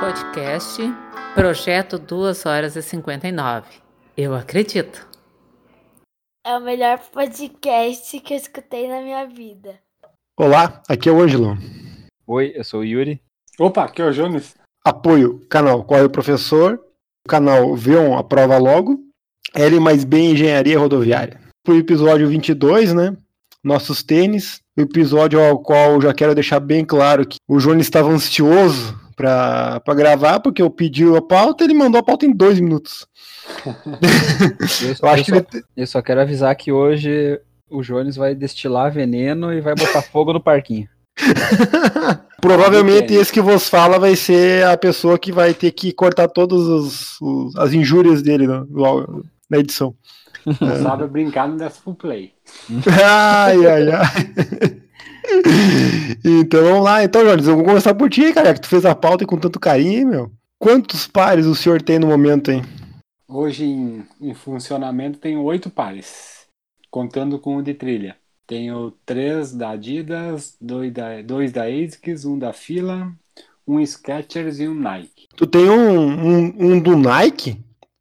Podcast Projeto 2 horas e 59. Eu acredito. É o melhor podcast que eu escutei na minha vida. Olá, aqui é o Ângelo. Oi, eu sou o Yuri. Opa, aqui é o Jonas. Apoio, canal Corre o Professor, canal V1 Aprova Logo, L mais B Engenharia Rodoviária. Pro episódio 22, né? Nossos tênis. O episódio ao qual eu já quero deixar bem claro que o Jonas estava ansioso para gravar, porque eu pedi a pauta ele mandou a pauta em dois minutos. eu, eu, acho eu, que só, ele... eu só quero avisar que hoje o Jones vai destilar veneno e vai botar fogo no parquinho. Provavelmente esse que vos fala vai ser a pessoa que vai ter que cortar todas as injúrias dele no, no, na edição. Não sabe brincar no Decimal Play. ai, ai, ai. então vamos lá, então, Jones, eu vou começar por ti, cara, que tu fez a pauta com tanto carinho, meu. Quantos pares o senhor tem no momento, hein? Hoje em, em funcionamento tenho oito pares, contando com o de trilha. Tenho três da Adidas, dois da, dois da ASICS, um da Fila, um Skechers e um Nike. Tu tem um, um, um do Nike?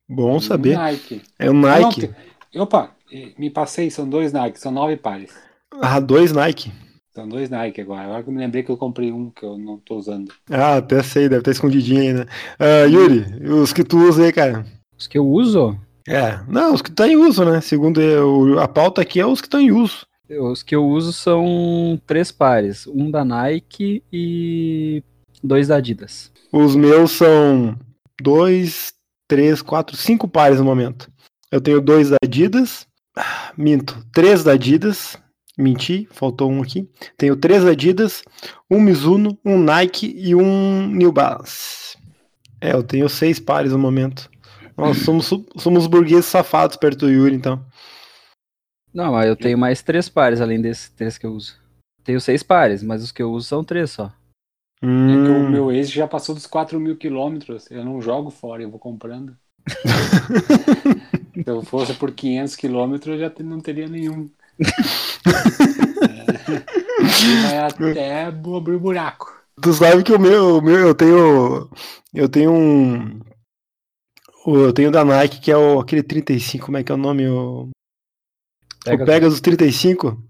Bom saber. Um Nike. É um Nike. Não, opa, me passei, são dois Nike, são nove pares. Ah, dois Nike. São dois Nike agora. Agora que eu me lembrei que eu comprei um que eu não tô usando. Ah, até sei, deve estar escondidinho aí, né? Uh, Yuri, os que tu usa aí, cara? Os que eu uso? É, não, os que estão tá em uso, né? Segundo eu, a pauta aqui é os que estão em uso. Os que eu uso são três pares, um da Nike e dois da Adidas. Os meus são dois, três, quatro, cinco pares no momento. Eu tenho dois da Adidas, minto, três da Adidas, menti, faltou um aqui. Tenho três Adidas, um Mizuno, um Nike e um New Balance. É, eu tenho seis pares no momento. Nós somos, somos burgueses safados perto do Yuri, então. Não, mas eu tenho mais três pares além desses três que eu uso. Tenho seis pares, mas os que eu uso são três só. Hum. É que o meu ex já passou dos 4 mil quilômetros. Eu não jogo fora, eu vou comprando. Se eu fosse por 500 quilômetros, eu já não teria nenhum. é, vai até abrir o buraco. Tu sabe que o meu, o meu eu tenho. Eu tenho um. Eu tenho da Nike, que é o, aquele 35, como é que é o nome? O, Pegasus. o Pegasus 35.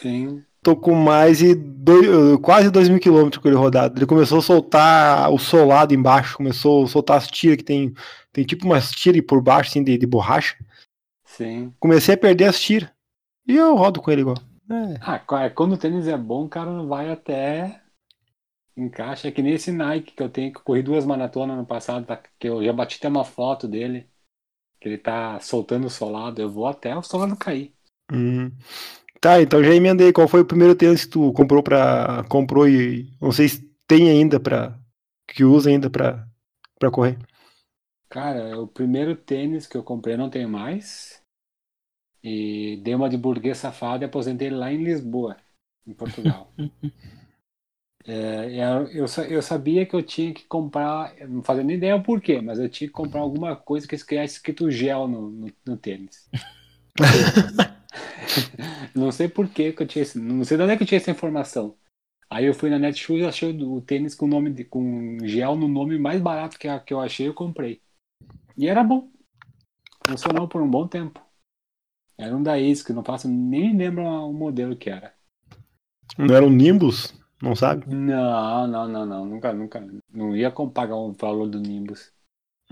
Sim. Tô com mais de dois, quase 2 mil quilômetros com ele rodado. Ele começou a soltar o solado embaixo, começou a soltar as tiras que tem. Tem tipo umas tiras por baixo, assim, de, de borracha. Sim. Comecei a perder as tiras. E eu rodo com ele igual. É. Ah, quando o tênis é bom, o cara vai até encaixa. É que nesse Nike que eu tenho, que eu corri duas maratonas no passado, tá, que eu já bati até uma foto dele, que ele tá soltando o solado, eu vou até o solado cair. Hum. Tá, então já emendei. Qual foi o primeiro tênis que tu comprou pra. comprou e. Não sei se tem ainda pra. que usa ainda pra, pra correr? Cara, o primeiro tênis que eu comprei não tenho mais. E dei uma de burguês safado e aposentei lá em Lisboa, em Portugal. É, eu, eu sabia que eu tinha que comprar, não fazia nem ideia o porquê, mas eu tinha que comprar alguma coisa que estivesse escrito gel no, no, no tênis. não sei porquê que eu tinha, não sei de onde é que eu tinha essa informação. Aí eu fui na Netshoes e achei o, tênis com nome de, com gel no nome mais barato que, que eu achei, eu comprei. E era bom. Funcionou por um bom tempo. Era um da que não faço nem lembro o modelo que era. Não era um Nimbus? Não sabe? Não, não, não, não. Nunca, nunca. Não ia pagar o valor do Nimbus.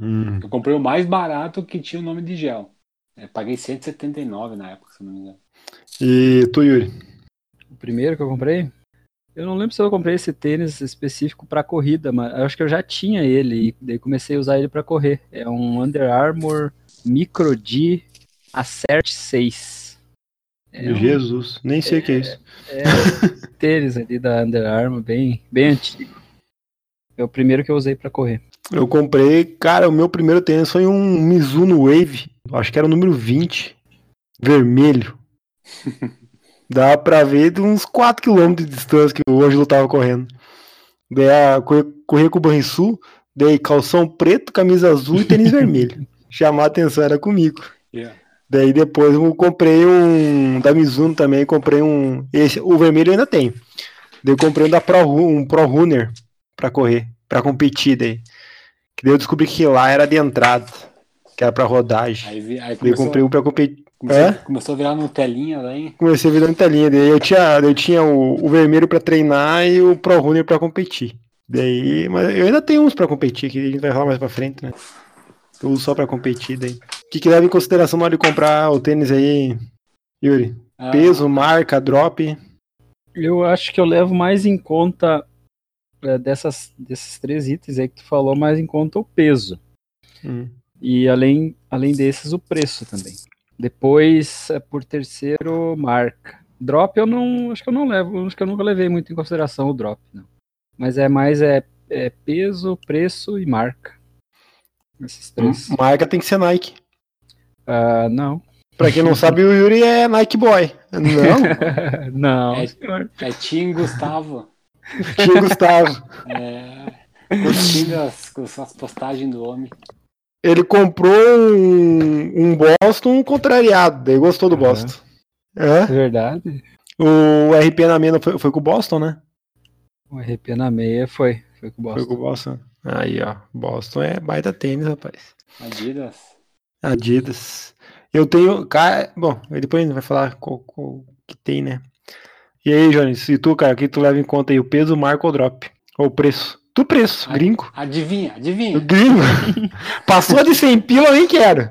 Hum. Eu comprei o mais barato que tinha o nome de gel. Eu paguei 179 na época, se não me engano. E tu, Yuri? O primeiro que eu comprei? Eu não lembro se eu comprei esse tênis específico para corrida, mas eu acho que eu já tinha ele e daí comecei a usar ele para correr. É um Under Armour Micro D Acert 6. É Jesus, nem sei o que é isso. É, é tênis ali da Under Armour, bem, bem antigo. É o primeiro que eu usei para correr. Eu comprei, cara, o meu primeiro tênis foi um Mizuno Wave, acho que era o número 20, vermelho. Dá pra ver de uns 4km de distância que o Ângelo tava correndo. Daí correr com o Banrisul, daí calção preto, camisa azul e tênis vermelho. Chamar a atenção era comigo. Yeah. Daí depois eu comprei um da Mizuno também, comprei um. Esse, o vermelho ainda tenho. Daí eu comprei um da Pro, um Pro Runner pra correr, pra competir daí. Que daí eu descobri que lá era de entrada, que era pra rodagem. Aí, aí Daí eu comprei um pra competir. Começou, Hã? começou a virar Nutelinha daí. Comecei virando telinha. Daí eu tinha, eu tinha o, o vermelho pra treinar e o Pro Runner pra competir. Daí, mas eu ainda tenho uns pra competir, que a gente vai falar mais pra frente, né? Eu uso só pra competir daí. O que, que leva em consideração na hora de comprar o tênis aí, Yuri? Ah, Peso, marca, drop. Eu acho que eu levo mais em conta é, dessas, desses três itens aí que tu falou, mais em conta o peso. Hum. E além, além desses, o preço também. Depois, é, por terceiro, marca. Drop eu não. Acho que eu não levo. Acho que eu nunca levei muito em consideração o drop, não. Mas é mais é, é peso, preço e marca. Esses três. Marca tem que ser Nike. Ah, não. Pra quem não sabe, o Yuri é Nike Boy. Não, não, É. É Tim Gustavo. tinha Gustavo. É, curtindo as, com as postagens do homem. Ele comprou um, um Boston contrariado, daí gostou do Aham. Boston. É? Verdade. O RP na meia foi, foi com o Boston, né? O RP na meia foi. Foi com o Foi com Boston. o Boston. Aí, ó. Boston é baita tênis, rapaz. Adidas. Adidas. Eu tenho. Cara, bom, depois a gente vai falar qual, qual que tem, né? E aí, Jones, e tu, cara, o que tu leva em conta aí? O peso, marca ou drop? Ou o preço? Tu preço, Ah. gringo. Adivinha, adivinha. Gringo. Passou de 100 pila, eu nem quero.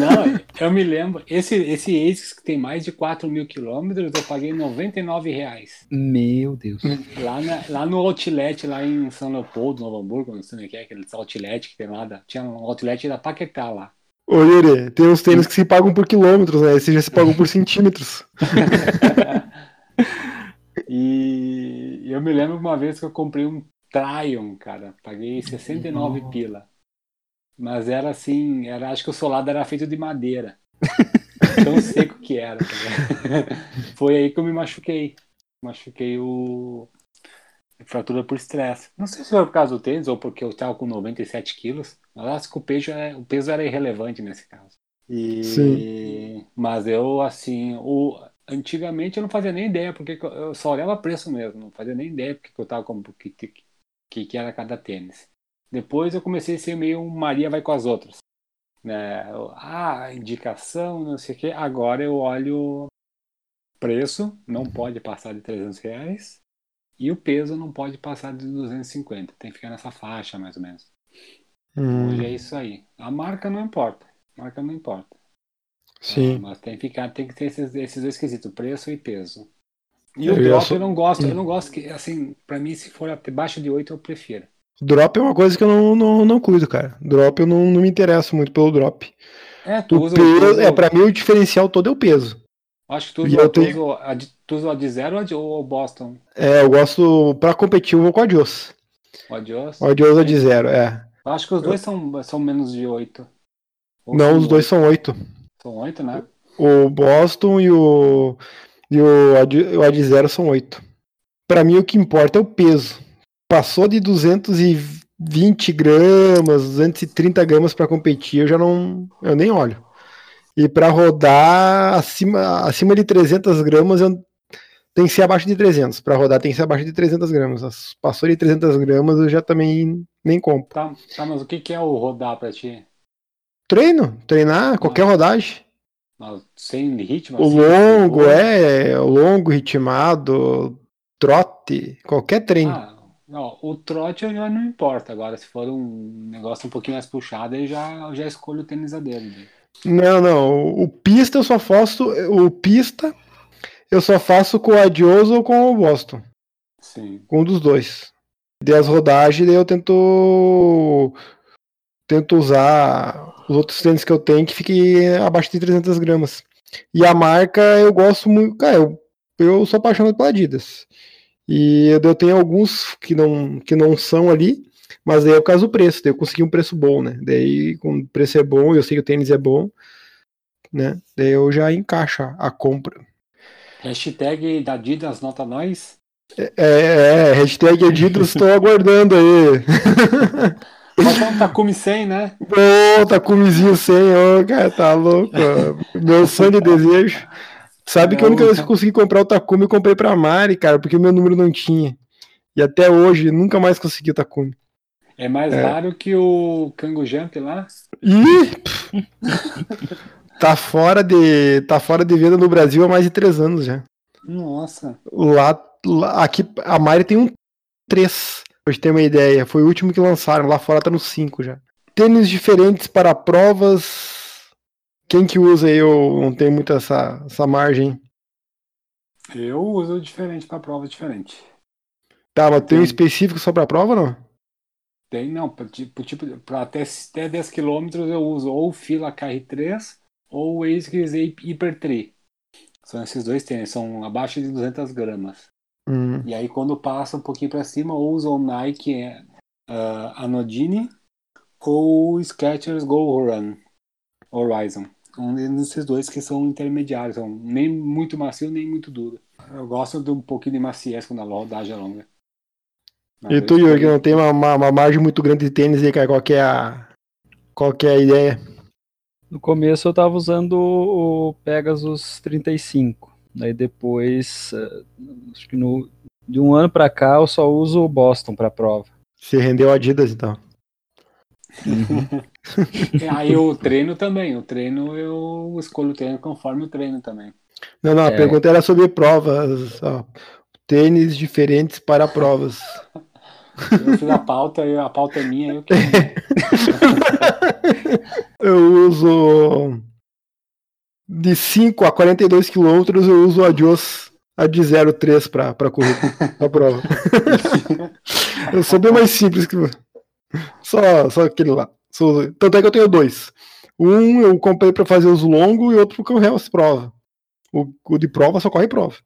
Não, eu me lembro. Esse, esse ASICS que tem mais de 4 mil quilômetros, eu paguei 99 reais. Meu Deus. Lá, na- lá no outlet, lá em São Leopoldo, Novo Hamburgo, não sei onde é que é, aquele outlet que tem lá. da- tinha um outlet da Paquetá lá. Ô, Yuri, tem uns tênis que se pagam por quilômetros, né? Esse já se pagam por centímetros. E eu me lembro uma vez que eu comprei um Tryon, cara. Paguei 69 Nossa. pila. Mas era assim, era, acho que o solado era feito de madeira. Tão seco que era. cara. Foi aí que eu me machuquei. Machuquei o. Fratura por estresse. Não sei se foi por causa do tênis ou porque eu estava com 97 quilos. Mas acho que o peso, é, o peso era irrelevante nesse caso. E... Sim. Mas eu, assim, o... antigamente eu não fazia nem ideia, porque que eu- só olhava preço mesmo, não fazia nem ideia porque que eu tava com que, que, que que era cada tênis. Depois eu comecei a ser meio um Maria vai com as outras. Né? Ah, indicação, não sei o quê. Agora eu olho preço, não pode passar de 300 reais. E o peso não pode passar de 250. Tem que ficar nessa faixa, mais ou menos. Hum, Hoje é isso aí. A marca não importa. A marca não importa. sim. Mas tem que ficar, tem que ter esses, esses dois quesitos, preço e peso. E Eu o drop só- eu não gosto, eu não gosto que, assim, pra mim, se for abaixo de 8, eu prefiro. Drop é uma coisa que eu não, não, não cuido, cara. Drop eu não, não me interesso muito pelo drop. É, tu O usa, peso, tu usa- é, pra mim o diferencial todo é o peso. acho que tu usa, eu tu tenho- usa a de, tu usa a de zero ou a de ou o Boston? É, eu gosto, pra competir, eu vou com o Adios. O Adios? O Adios é de zero, é. Eu acho que os dois são, são menos de 8. Ou Não, os dois oito? são oito. São 8, né? O Boston e o, e o, Ad, o Ad Zero são oito. Pra mim o que importa é o peso. Passou de 220 gramas, 230 gramas pra competir, eu já não, eu nem olho. E pra rodar acima, acima de 300 gramas, eu, tem que ser abaixo de 300. Pra rodar tem que ser abaixo de 300 gramas. As- Passou de 300 gramas, eu já também nem compro. Tá, tá, mas o que, que é o rodar pra ti? Treino, treinar, qualquer rodagem. Sem ritmo? O assim, longo, tipo, é, o longo, ritmado, trote, qualquer treino. Ah, não, o trote eu já não importa. Agora, se for um negócio um pouquinho mais puxado, aí já, eu já escolho o tênis a dele. né? Não, não, o, o pista eu só faço, o pista eu só faço com o Adios ou com o Boston, Sim. com um dos dois. Daí as rodagens, daí eu tento tento usar os outros tênis que eu tenho que fiquem abaixo de 300 gramas. E a marca eu gosto muito, cara, eu, eu sou apaixonado pela Adidas. E eu, eu tenho alguns que não, que não são ali, mas daí é o caso do preço, daí eu consegui um preço bom, né? Daí, o preço é bom, eu sei que o tênis é bom, né? Daí eu já encaixo a- compra. Hashtag da Adidas nota nós. É, é, hashtag Adidas, estou aguardando aí. Bota um Takumi 100, né? Ô, Takumizinho 100, ô, cara, tá louco. Meu sonho de desejo. Sabe que a única vez que eu consegui comprar o Takumi, eu comprei pra Mari, cara, porque o meu número não tinha. E até hoje, nunca mais consegui o Takumi. É mais É. raro que o Kango Jump lá. Ih! tá fora de. Tá fora de venda no Brasil há mais de três anos já. Nossa. Lá, lá- aqui, a Mari tem um 3, pra gente ter uma ideia. Foi o último que lançaram, lá fora tá no 5 já. Tênis diferentes para provas. Quem que usa aí? Eu não tenho muito essa, essa margem. Eu uso diferente pra prova diferente. Tá, mas tem um específico só pra prova, não? Tem, não, pra, tipo, tipo, pra até, até 10 km eu uso ou o Fila KR3 ou o ASICS Hyper 3. São esses dois tênis, são abaixo de 200 gramas. Hum. E aí quando passa um pouquinho pra cima, eu uso o Nike é, ah, Anodine ou o Skechers Go Run Horizon. Um desses dois que são intermediários, são nem muito macio nem muito duro. Eu gosto de um pouquinho de maciez quando a rodagem é longa. Mas E tu, Yuri, não tem uma, uma, uma margem muito grande de tênis aí, cara, qual que é a, qual que é a ideia? No começo eu tava usando o Pegasus 35. Daí depois, eh, acho que no, de um ano pra cá eu só uso o Boston pra prova. Você rendeu Adidas então. É, Aí o treino também. O treino eu escolho o treino conforme o treino também. Não, não, a É. pergunta era sobre provas. ó. Tênis diferentes para provas. Eu fiz a pauta, a pauta é minha, eu que. Eu uso de 5 a 42 quilômetros, eu uso o Adios a de 0,3 para para correr a prova. eu sou bem mais simples que só só aquele lá. Tanto é que eu tenho dois. Um eu comprei para fazer os longos e outro porque eu realço prova. O, o de prova só corre prova.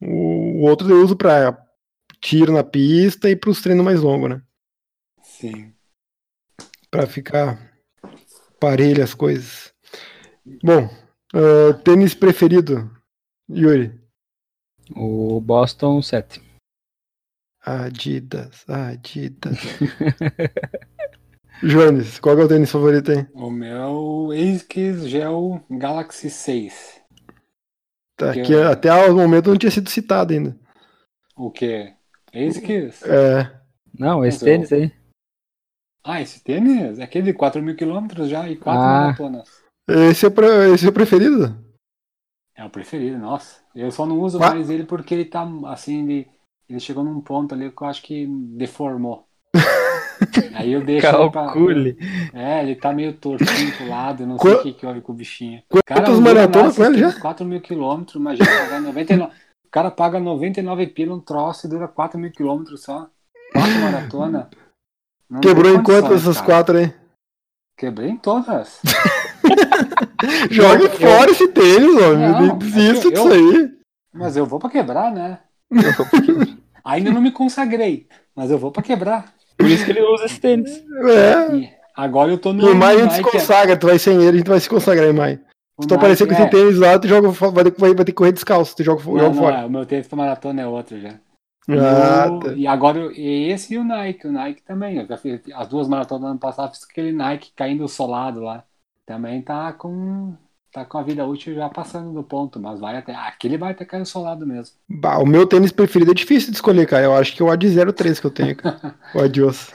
O, o outro eu uso para tiro na pista e para os treinos mais longos, né? Sim. Pra ficar parelho as coisas. Bom, ah, tênis preferido, Yuri? O Boston 7. Adidas, Adidas. Jones, qual é o tênis favorito aí? O meu ASICS Gel Galaxy 6. Tá, Que eu- até o momento não tinha sido citado ainda. O que? ASICS? É, Não, esse eu- tênis aí. Ah, esse tênis? É aquele de 4 mil quilômetros já e 4 Ah. maratonas. Esse, é o pre- esse é o preferido? É o preferido, nossa. Eu só não uso Qua- mais ele porque ele tá assim, ele, ele chegou num ponto ali que eu acho que deformou. Aí eu deixo ele pra- Calcule. É, ele tá meio tortinho pro lado, eu não sei Qua- o que que houve com o bichinho. Quantas não maratonas com ele já? 4 mil quilômetros, imagina, pagar 99. O cara paga 99 pila um troço e dura 4 mil quilômetros só. Quatro maratona. Não Quebrou em quantas essas cara. quatro aí? Quebrei em todas. Jogue Eu- fora esse tênis, Não, homem. Desista eu- disso aí. Mas eu vou pra quebrar, né? Ainda não me consagrei, mas eu vou pra quebrar. Por isso que ele usa esse tênis. É. E agora eu tô no Em maio a gente se Nike- consagra, tu vai sem ele, a gente vai se consagrar em maio. o Se tu aparecer com é. esse tênis lá, tu joga, vai, ter, vai, ter que correr descalço, tu joga, Não, joga não, fora. é, o meu tênis pra maratona é outro já. Ah, e, o- tá. e agora eu- e esse e o Nike, o Nike também. Eu já fiz as duas maratonas do ano passado, fiz aquele Nike caindo solado lá. Também tá com tá com a vida útil já passando do ponto, mas vai até aquele vai até cair solado mesmo. Bah, o meu tênis preferido é difícil de escolher, cara. Eu acho que é o Ad 03 que eu tenho, cara. O Adios.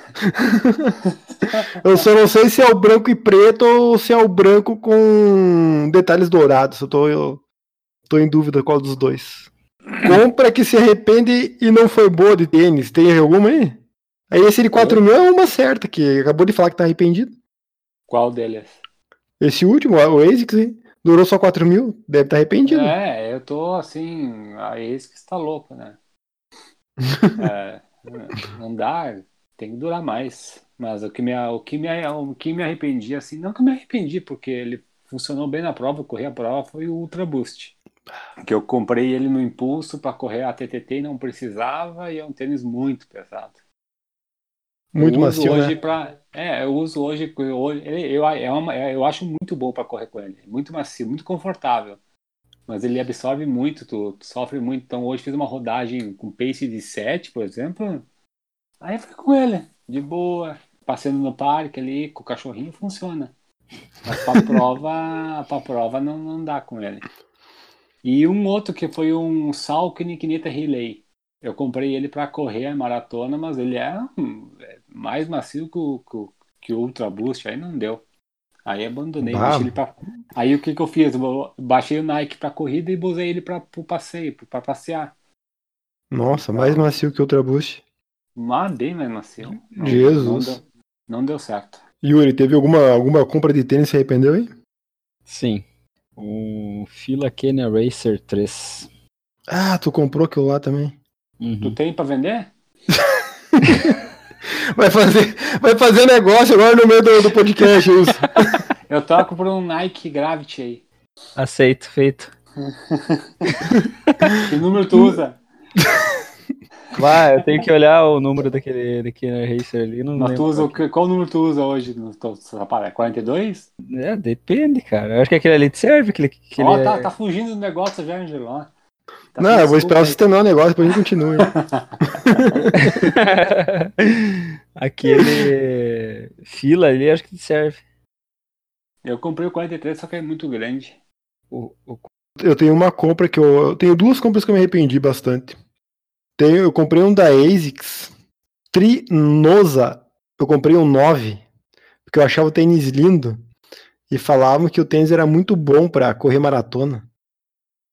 eu só não sei se é o branco e preto ou se é o branco com detalhes dourados. Eu tô, eu tô em dúvida qual dos dois. Compra que se arrepende e não foi boa de tênis. Tem alguma aí? Aí esse de 4 mil é uma certa, que acabou de falar que tá arrependido. Qual deles? Esse último, o ASICS, hein? durou só 4 mil. Deve estar arrependido. É, eu tô assim, a que está louco, né? É, não dá, tem que durar mais. Mas o que me, o que me, o que me arrependi, assim, não que eu me arrependi, porque ele funcionou bem na prova, eu corri a prova, foi o Ultra Boost. Que eu comprei ele no impulso para correr a TTT e não precisava, e é um tênis muito pesado. Muito eu uso macio, hoje né? pra, é, eu uso hoje, hoje ele- eu, é uma, é- eu acho muito bom para correr com ele, muito macio, muito confortável. Mas ele absorve muito, tu, tu sofre muito. Então hoje fiz uma rodagem com pace de 7, por exemplo. Aí fui com ele, de boa. passeando no parque ali com o cachorrinho, funciona. Mas pra prova, pra prova não, não dá com ele. E um outro que foi um Salkini Kineta Relay. Eu comprei ele para correr a maratona, mas ele é mais macio que o, que o- que o Ultra Boost, aí não deu. Aí abandonei. Ele pra- Aí o que, que eu fiz? Eu baixei o Nike pra corrida e usei ele para o passeio, para passear. Nossa, mais macio que Ultra Boost. Mas bem mais macio. Não- Jesus. Não deu, não deu certo. Yuri, teve alguma, alguma compra de tênis que se arrependeu aí? Sim. O Fila Kenya Racer 3. Ah, tu comprou aquilo lá também. Uhum. Tu tem pra vender? Vai fazer, vai fazer negócio agora no meio do, do podcast. isso. Eu troco por um Nike Gravity aí. Aceito, feito. Que número tu usa? Vai, eu tenho que olhar o número daquele, daquele Racer ali. Não Mas tu usa qual que- qual número tu usa hoje no teu sapato? É 42? que- É, depende, cara. Eu acho que aquele ali te serve. Aquele, aquele Ó, tá, é- tá fugindo do negócio já, Angelo. Tá Não, eu vou esperar você aí. terminar o negócio, depois a gente continua. aquele fila ali, acho que te serve. Eu comprei o 43, só que é muito grande. O, o- Eu tenho uma compra que eu. Eu tenho duas compras que eu me arrependi bastante. Tenho, eu comprei um da ASICS Trinosa. Eu comprei um 9, porque eu achava o tênis lindo. E falavam que o tênis era muito bom pra correr maratona.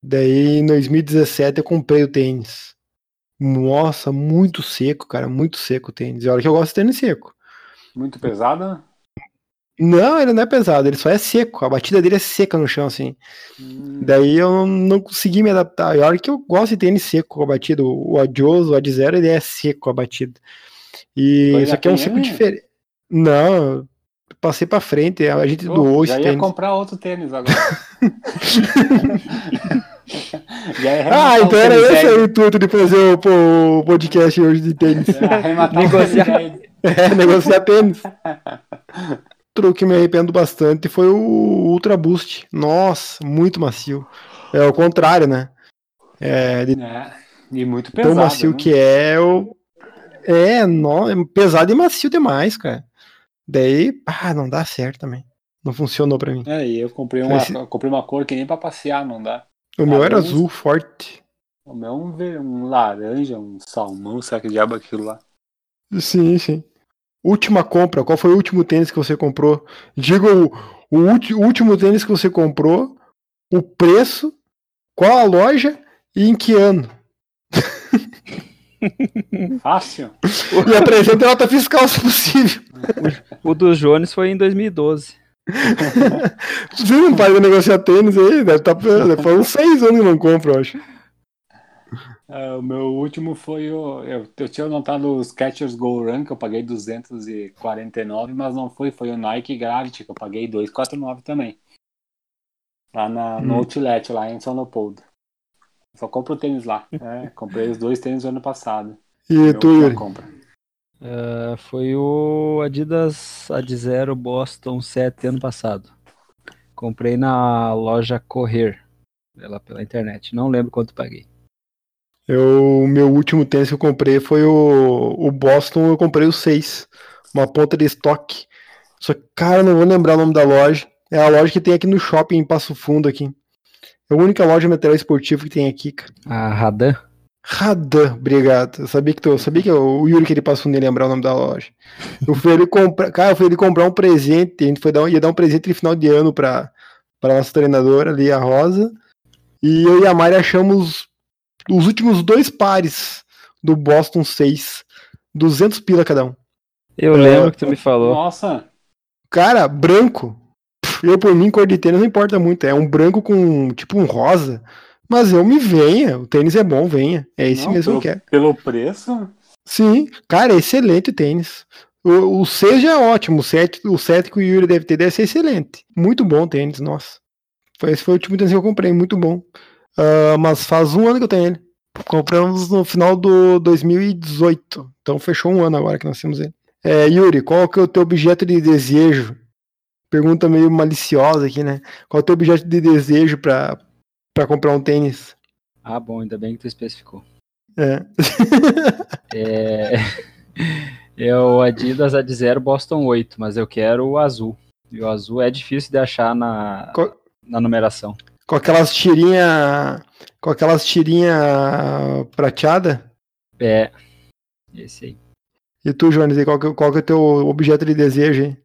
Daí em 2017 eu comprei o tênis. Nossa, muito seco, cara, muito seco o tênis. E olha que eu gosto de tênis seco. Muito pesado. Não, ele não é pesado, ele só é seco. A batida dele é seca no chão, assim. Hum, Daí eu não, consegui me adaptar. E olha que eu gosto de tênis seco com a batida. O Adioso, o Ad Zero, ele é seco a batida. E Foi isso aqui é um seco diferente. Não, passei pra frente, a gente pô, doou já esse ia tênis. comprar outro tênis agora. Ah, o então era tênis esse aí o intuito de fazer o, o podcast hoje de tênis. O Negociar. tênis. É, negociar tênis. Outro que me arrependo bastante foi o Ultra Boost. Nossa, muito macio. É o contrário, né? É, de É, E muito tão pesado. macio né? que é, eu... é, no... é pesado e macio demais, cara. Daí, ah, não dá certo também. Não funcionou pra mim. É, e eu comprei uma, Esse- eu comprei uma cor que nem pra passear, não dá. O meu era azul forte. O meu é um, ver- um laranja, um salmão, sabe que diabo é aquilo lá? Sim, sim. Última compra, qual foi o último tênis que você comprou? Diga o, o o último tênis que você comprou, o preço, qual a loja e em que ano. Fácil. E apresenta a nota fiscal, se possível. o dos Jones foi em 2012. Você não para de negociar tênis aí, deve estar deve fazer uns seis anos que não compra, eu acho. É, o meu último foi o. Eu, eu tinha notado os Catchers Go Run, que eu paguei 249, mas não foi, foi o Nike Gravity, que eu paguei 249 também. Lá na, no Hum. Outlet, lá em São Leopoldo. Só compro tênis lá. É, comprei os dois tênis ano passado. E tu, Yuri? compra. Ah, foi o Adidas Ad Zero Boston 7 ano passado. Comprei na loja Correr, pela, pela internet. Não lembro quanto paguei. Eu, o meu último tênis que eu comprei foi o, o Boston, eu comprei o 6. Uma ponta de estoque. Só que, cara, eu não vou lembrar o nome da loja. É a loja que tem aqui no shopping em Passo Fundo aqui. É a única loja de material esportivo que tem aqui, cara. A Radan? Radan, obrigado. Eu sabia que, tu, eu sabia que o Yuri que ele passou nem lembrar o nome da loja. Eu fui ele comprar, cara, eu fui ele comprar um presente, a gente foi dar, ia dar um presente de final de ano pra, pra nossa treinadora ali, a Rosa. E eu e a Mari achamos os últimos dois pares do Boston 6. 200 pila cada um. Eu É. lembro que tu me falou. Nossa, Cara, branco. Eu, por mim, cor de tênis não importa muito. É um branco com tipo um rosa. Mas eu me venha. O tênis é bom, venha. É esse não, mesmo pelo, que quero. pelo preço, Sim, cara, é excelente o tênis. O, o 6 já é ótimo. O 7, o 7 que o Yuri deve ter deve ser excelente. Muito bom o tênis, nossa. Foi, esse foi o último tênis que eu comprei, muito bom. Ah, mas faz um ano que eu tenho ele. Compramos no final do 2018. Então fechou um ano agora que nós temos ele. É, Yuri, qual que é o teu objeto de desejo? Pergunta meio maliciosa aqui, né? Qual é o teu objeto de desejo pra, pra comprar um tênis? Ah, bom, ainda bem que tu especificou. É. É, É o Adidas Ad Zero Boston 8, mas eu quero o azul. E o azul é difícil de achar na, Co- na numeração. Com aquelas tirinha. Com aquelas tirinha prateada. É. Esse aí. E tu, Jones, qual que, qual que é o teu objeto de desejo, hein?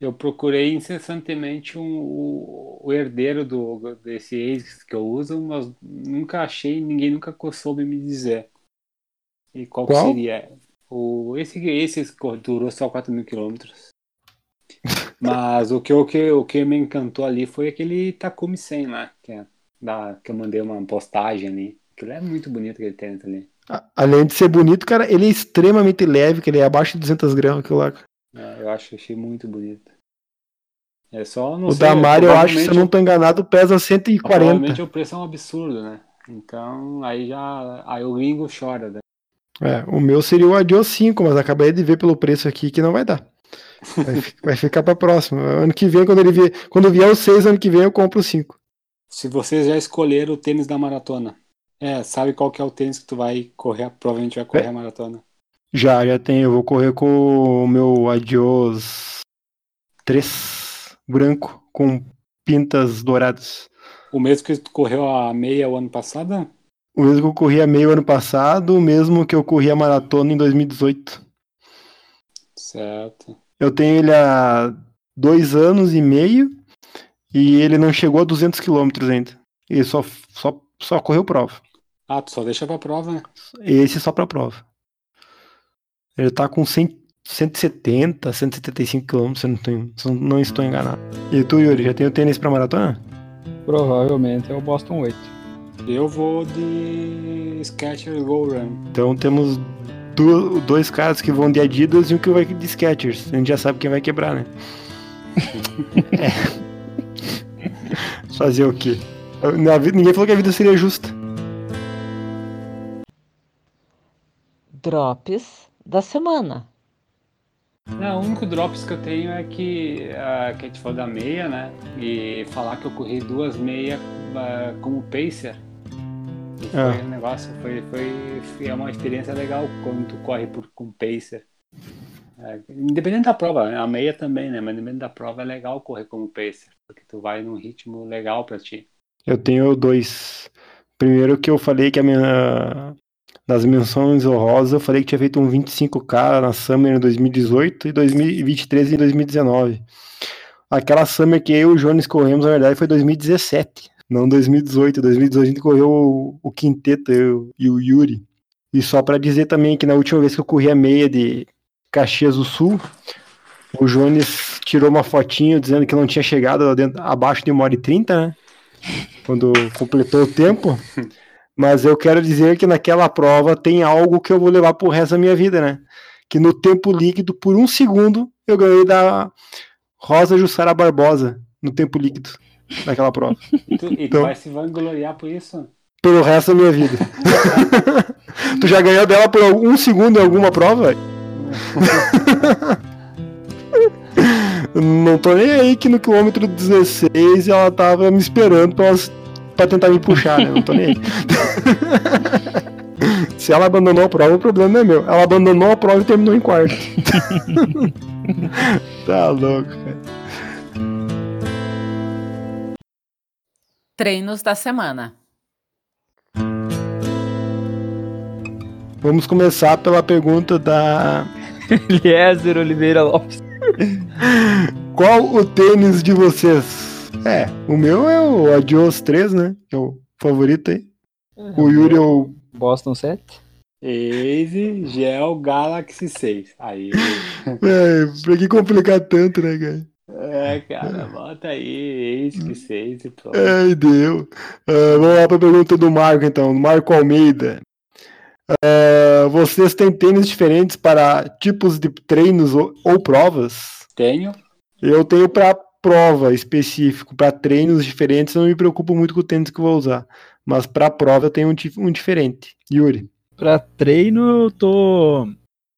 Eu procurei incessantemente um, o, o herdeiro do, desse ex que eu uso, mas nunca achei, ninguém nunca soube me dizer. E qual, Qual? seria? O, esse, esse durou só 4 mil quilômetros. Mas o que, o, que, o que me encantou ali foi aquele Takumi 100 lá, que, é da, que eu mandei uma postagem ali. Aquilo é muito bonito aquele tênis ali. Além de ser bonito, cara, ele é extremamente leve, que ele é abaixo de 200 gramas, aquilo lá. É, eu acho, achei muito bonito. É só, não O sei, da eu acho, se eu não tô enganado, pesa 140. Provavelmente o preço é um absurdo, né? Então, aí já. Aí o gringo chora, né? É, o meu seria o Adios 5, mas acabei de ver pelo preço aqui que não vai dar. Vai, vai ficar pra próxima. Ano que vem, quando ele vier, quando vier o 6, ano que vem eu compro o 5. Se vocês já escolheram o tênis da maratona. É, sabe qual que é o tênis que tu vai correr? Provavelmente vai correr a maratona. Já, já tenho. Eu vou correr com o meu Adios 3 branco com pintas douradas. O mesmo que correu a meia o ano passado? O mesmo que eu corri a meio ano passado, o mesmo que eu corri a maratona em 2018. Certo. Eu tenho ele há dois anos e meio e ele não chegou a 200 quilômetros ainda. Ele só, só, só correu prova. Ah, tu só deixa pra prova, né? Esse só pra prova. Ele tá com 100, 170, 175 quilômetros, se eu não, tenho, se eu não estou enganado. E tu, Yuri, já tem o tênis pra maratona? Provavelmente é o Boston 8. Eu vou de Skechers Go Run. Então temos dois caras que vão de Adidas e um que vai de Skechers. A gente já sabe quem vai quebrar, né? é. Fazer o quê? Na vida- ninguém falou que a vida seria justa. Drops da semana. Não, o único drops que eu tenho é que, ah, que a gente falou da meia, né? E falar que eu corri duas meias ah, como pacer. E foi Ah. um negócio, foi, foi, foi é uma experiência legal quando tu corre por, com pacer. É, independente da prova, né? a meia também, né? Mas independente da prova é legal correr como pacer, porque tu vai num ritmo legal pra ti. Eu tenho dois. Primeiro que eu falei que a minha. Das menções honrosas, eu falei que tinha feito um 25k na Summer em 2018 e 2023 em 2019. Aquela Summer que eu e o Jones corremos, na verdade, foi 2017, não 2018. 2018 a gente correu o, o quinteto, eu e o Yuri. E só pra dizer também que na última vez que eu corri a meia de Caxias do Sul, o Jones tirou uma fotinho dizendo que não tinha chegado dentro, abaixo de 1 hora e 30, né? Quando completou o tempo. Mas eu quero dizer que naquela prova tem algo que eu vou levar pro resto da minha vida, né? Que no tempo líquido, por um segundo, eu ganhei da Rosa Jussara Barbosa no tempo líquido naquela prova. E tu, e tu Então- vai se vangloriar por isso? Pelo resto da minha vida. tu já ganhou dela por um segundo em alguma prova? Não tô nem aí que no quilômetro 16 ela tava me esperando pra, elas- pra tentar me puxar, né? Não tô nem aí. Se ela abandonou a prova, o problema não é meu. Ela abandonou a prova e terminou em quarto. tá louco, cara. Treinos da semana. Vamos começar pela pergunta da. Eliezer Oliveira Lopes. Qual o tênis de vocês? É, o meu é o Adios 3, né? Que é o favorito aí. O Yuri é o. Boston 7. Ace Gel Galaxy 6. Aí. É, pra que complicar tanto, né, cara? É, cara, bota aí, Ace que 6 e pronto. Ai, deu. Ah, vamos lá pra pergunta do Marco, então. Marco Almeida. Ah, vocês têm tênis diferentes para tipos de treinos ou, ou provas? Tenho. Eu tenho para prova específico, para treinos diferentes, eu não me preocupo muito com o tênis que eu vou usar. Mas para prova eu tenho um, um diferente. Yuri. Pra treino, eu tô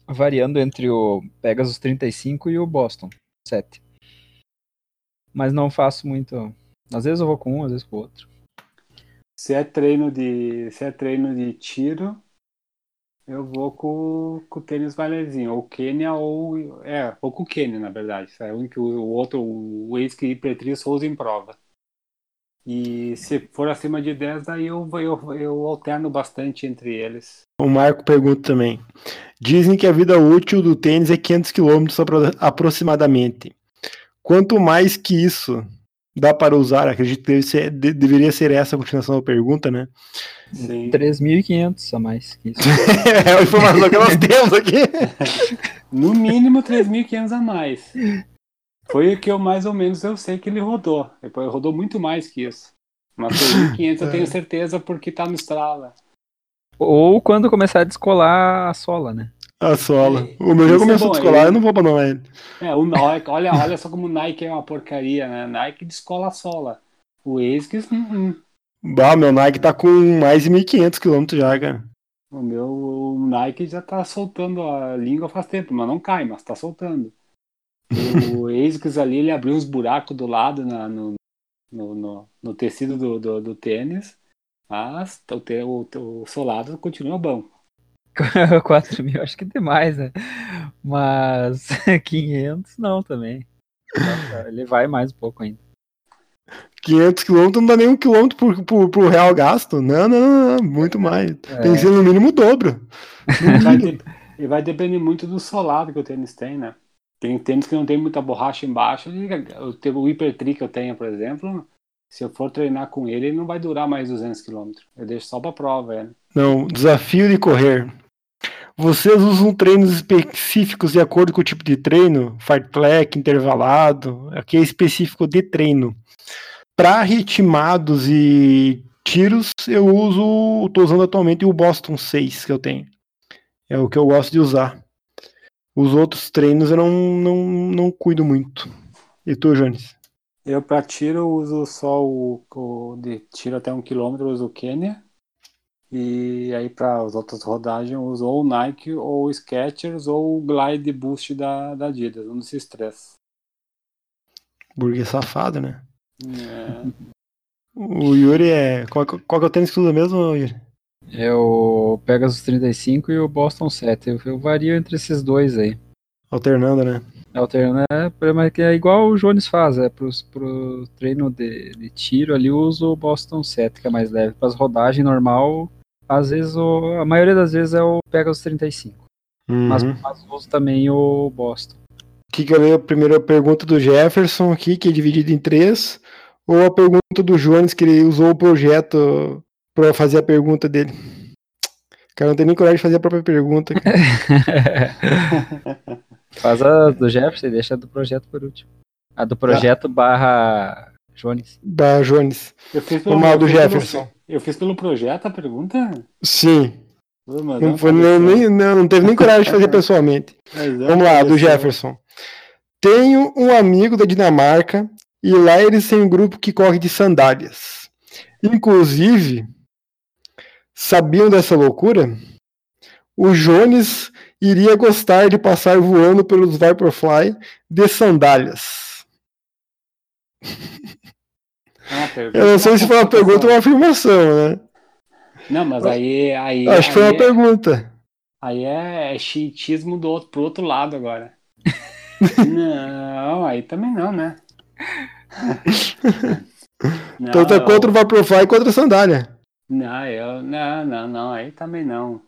variando entre o Pegasus 35 e o Boston 7. Mas não faço muito. Às vezes eu vou com um, às vezes com o outro. Se é treino de, se é treino de tiro, Eu vou com, com o tênis valezinho, ou Kenya ou. É, ou com o Kenya, na verdade. É o único o outro, o ex que Petri só usa em prova. E se for acima de 10, daí eu, eu, eu alterno bastante entre eles. O Marco pergunta também. Dizem que a vida útil do tênis é 500 km aproximadamente. Quanto mais que isso dá para usar? Acredito que deve ser, de, deveria ser essa a continuação da pergunta, né? Sim. 3.500 a mais que isso. é a informação que nós temos aqui. No mínimo 3.500 a mais. Foi o que eu mais ou menos eu sei que ele rodou. Depois rodou muito mais que isso. Mas 3.500 eu tenho certeza porque tá no Strava. Ou quando começar a descolar a sola, né? A sola. O meu já é começou bom, a descolar, ele- eu não vou abandonar ele. É, o olha, olha só como o Nike é uma porcaria, né? Nike descola a sola. O ASICS, hum, hum. Bah, meu Nike tá com mais de 1.500 km já, cara. o meu o Nike já tá soltando a língua faz tempo, mas não cai, mas tá soltando. O ASICS ali, ele abriu uns buracos do lado na- no, no, no, no tecido do, do, do tênis, mas o, o, o solado continua bom. 4 mil, acho que é demais, né? Mas 500 não também. Ele vai mais um pouco ainda. 500 km não dá nem um quilômetro por, por, por real gasto. Não, não, não, não, muito mais. Tem que ser no mínimo o dobro. Vai de- E vai depender muito do solado que o tênis tem, né? Tem tênis que não tem muita borracha embaixo. Eu tenho o Hypertri que eu tenho, por exemplo. Se eu for treinar com ele, ele não vai durar mais 200 km. Eu deixo só pra prova, é. Não, desafio de correr. Vocês usam treinos específicos de acordo com o tipo de treino? Fartlek, intervalado, aqui é específico de treino. Para ritmados e tiros, eu uso, estou usando atualmente o Boston 6 que eu tenho. É o que eu gosto de usar. Os outros treinos eu não, não, não cuido muito. E tu, Jones? Eu pra tiro uso só o, o de tiro até um quilômetro, uso o Kenya. E aí para as outras rodagens eu uso ou o Nike, ou o Skechers, ou o Glide Boost da, da Adidas, um desses três. Burguês safado, né? É, O Yuri é. Qual, qual que é o tênis que tu usa mesmo, Yuri? É o Pegasus 35 e o Boston 7. Eu, eu vario entre esses dois aí. Alternando, né? Alternando é, mas que é igual o Jones faz, é pros, pro treino de, de tiro ali eu uso o Boston 7, que é mais leve. Para as rodagens normal, às vezes, o, a maioria das vezes é o Pegasus 35. Mas, Uhum. mas uso também o Boston. Aqui que eu leio a primeira pergunta do Jefferson aqui, que é dividida em três, ou a pergunta do Jones, que ele usou o projeto para fazer a pergunta dele. O cara não tem nem coragem de fazer a própria pergunta. Faz a do Jefferson e deixa a do projeto por último. A do projeto barra Jones. da Jones. eu fiz lá, eu do fiz pelo- Jefferson. eu fiz pelo projeto a pergunta? Sim. Ô, mas Não, não foi, faleceu. nem, não, não teve nem coragem de fazer pessoalmente. Mas não Vamos lá, do. Jefferson. Tenho um amigo da Dinamarca e lá eles têm um grupo que corre de sandálias. Inclusive, sabiam dessa loucura? O Jones iria gostar de passar voando pelos Vaporfly de sandálias. Ah. Eu não sei se foi uma pergunta ou uma afirmação, né? Não, mas aí. aí Acho que foi uma é- pergunta. Aí é, é chiitismo do outro, pro outro lado agora. não, aí também não, né? Não, Então tá eu- contra o Vaporfly e contra a sandália. Não, eu. Não, não, não, aí também não.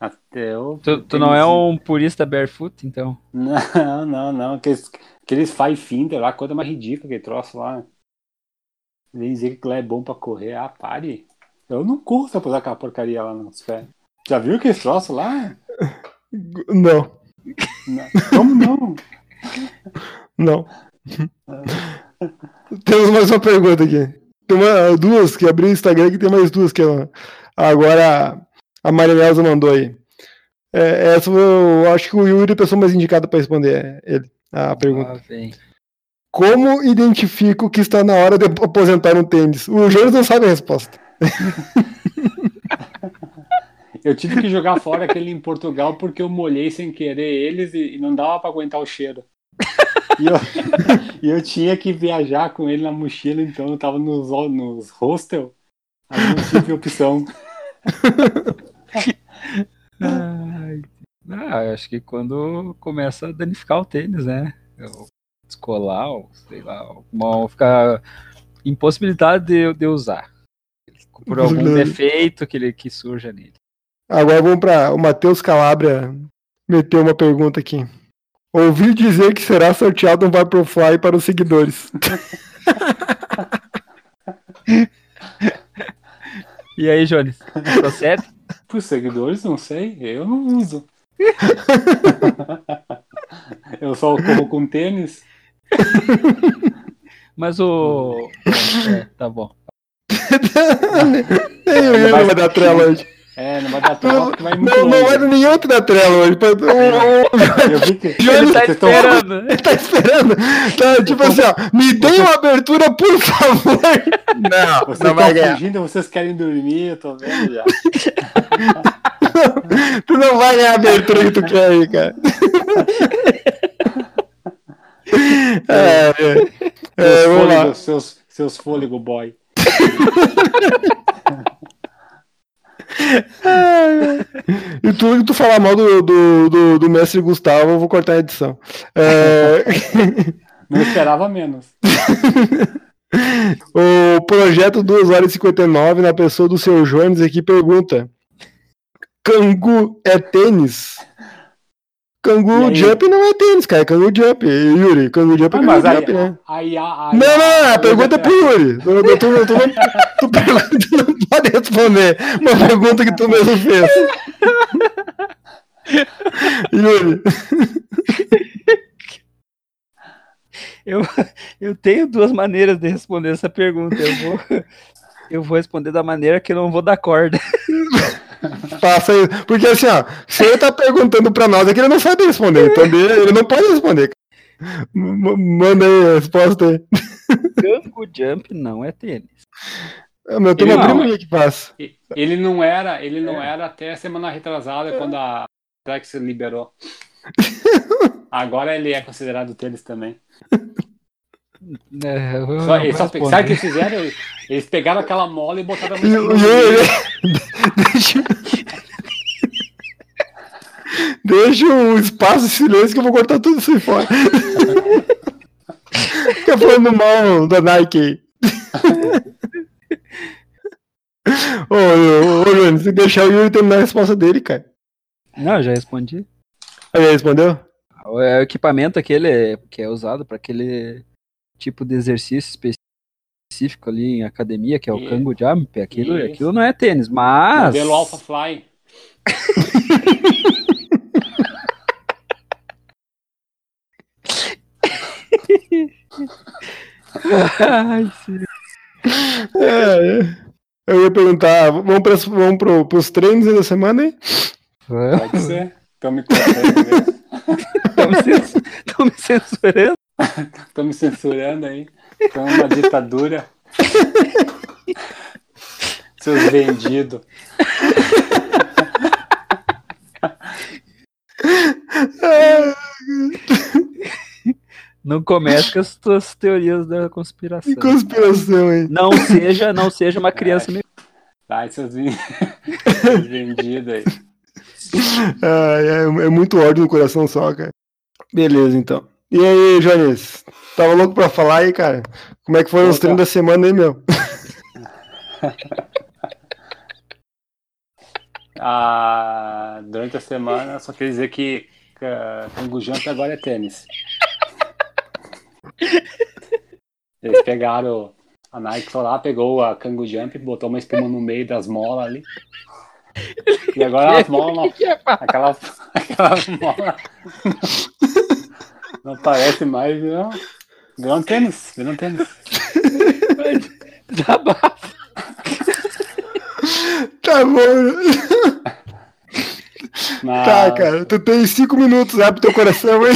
Até eu. Tu, tu não é um purista barefoot, então? Não, não, não. Aqueles, aqueles five finger lá, coisa mais ridícula que troço lá. Nem dizer que lá é bom pra correr. Ah, pare. Eu não eu usar aquela porcaria lá nos pés. Já viu aquele troço lá? Não, Não. Como não? não. Temos mais uma pergunta aqui. Tem uma, duas que abri o Instagram que tem mais duas que ela. Agora a Marinelza mandou aí. É, essa eu acho que o Yuri é a pessoa mais indicada para responder ele, a pergunta. Ah. Como identifico que está na hora de aposentar um tênis? O Jones não sabe a resposta. Eu tive que jogar fora aquele em Portugal porque eu molhei sem querer eles e, não dava pra aguentar o cheiro. E eu, e eu tinha que viajar com ele na mochila, então eu tava nos, nos hostel. Aí não tive opção. Ah, acho que quando começa a danificar o tênis, né? Eu- Descolar, ou sei lá, alguma- ficar impossibilidade de, de usar. Por algum Impossibilidade. defeito que, ele, que surja nele. Agora vamos para o Matheus Calabria meter uma pergunta aqui. Ouvi dizer que será sorteado um Vaporfly para os seguidores. E aí, Jones? Procede? Pros seguidores, não sei, eu não uso. eu só corro com tênis. Mas o. É, tá bom. Nem o Yuri vai dar trela hoje. É, não vai dar trela vai muito Não, não vai nenhum outro dar trela hoje. Eu vi que Ele tá esperando. Ele tá esperando. Tá, tipo assim, ó. Me dê uma abertura, por favor. Não, Vocês não vai ganhar. fugindo, vocês querem dormir, eu tô vendo já. Tu não vai ganhar a abertura que tu quer aí, cara. É, é. É, Seus vamos lá. fôlegos, seus, seus fôlego boy. E tudo que tu falar mal do, do, do, do mestre Gustavo, eu vou cortar a edição. É, Não esperava menos. o projeto 2 horas e 59, na pessoa do seu Jones aqui, pergunta: Cangu é tênis? Cangu aí? jump não é tênis, cara. É Cangu jump. Yuri, Cangu jump é Ah, Cangu mas aí, jump, né? aí, aí, Não, não, a aí- pergunta é pro Yuri. Tu, tu, tu, tu, não, tu, pergunta- tu não pode responder uma pergunta que tu mesmo fez. Yuri, Eu, eu tenho duas maneiras de responder essa pergunta. Eu vou, eu vou responder da maneira que eu não vou dar corda. Faça isso. Porque assim, ó, se ele tá perguntando pra nós, é que ele não sabe responder. Então ele não pode responder. Manda aí a resposta aí. Gango Jump não é tênis. Ah, Meu, tem Ele uma não, prima é. minha que faz. Ele não era, ele não era até semana retrasada quando a Plex liberou. Agora ele é considerado tênis também. É, eu Só, só, sabe o que eles fizeram? Eles pegaram aquela mola e botaram a E o- mão e o- Deixa, deixa um espaço de silêncio que eu vou cortar tudo isso aí fora. Fica falando mal da Nike aí. Ô, ô, ô, Júnior, se deixar o Yuri terminar a resposta dele, cara. Não, eu já respondi. Aí ele respondeu? É o equipamento aquele que é usado para aquele tipo de exercício específico ali em academia, que é o. Kango Jump. Aquilo, aquilo não é tênis, mas. Modelo Alpha Fly. Ai, sim. É, é. Eu ia perguntar, vamos, para, vamos pro, pros treinos da semana aí? Pode ser. Estão me cortando. Estão me censurando. Estão me censurando aí. Estão uma ditadura. Seus vendidos. Não comece com as tuas teorias da conspiração. Que conspiração aí. Não seja, não seja uma criança me... Ai, seus, ven- seus vendidos aí. Ai, é, é muito ódio no coração só, cara. Beleza, então. E aí, Jones? Tava louco pra falar aí, cara? Como é que foram os Opa. treinos da semana aí, meu? Ah, durante a semana, só queria dizer que uh, Tango Jump agora é tênis. Eles pegaram. A Nike foi lá, pegou a Kango Jump, botou uma espuma no meio das molas ali. E agora as molas não. Aquela, aquela mola. Não parece mais, não. Virou um tênis, virou um tênis. Desabafa. Tá bom. Mas, Tá, cara. Tu tem cinco minutos, abre teu coração aí.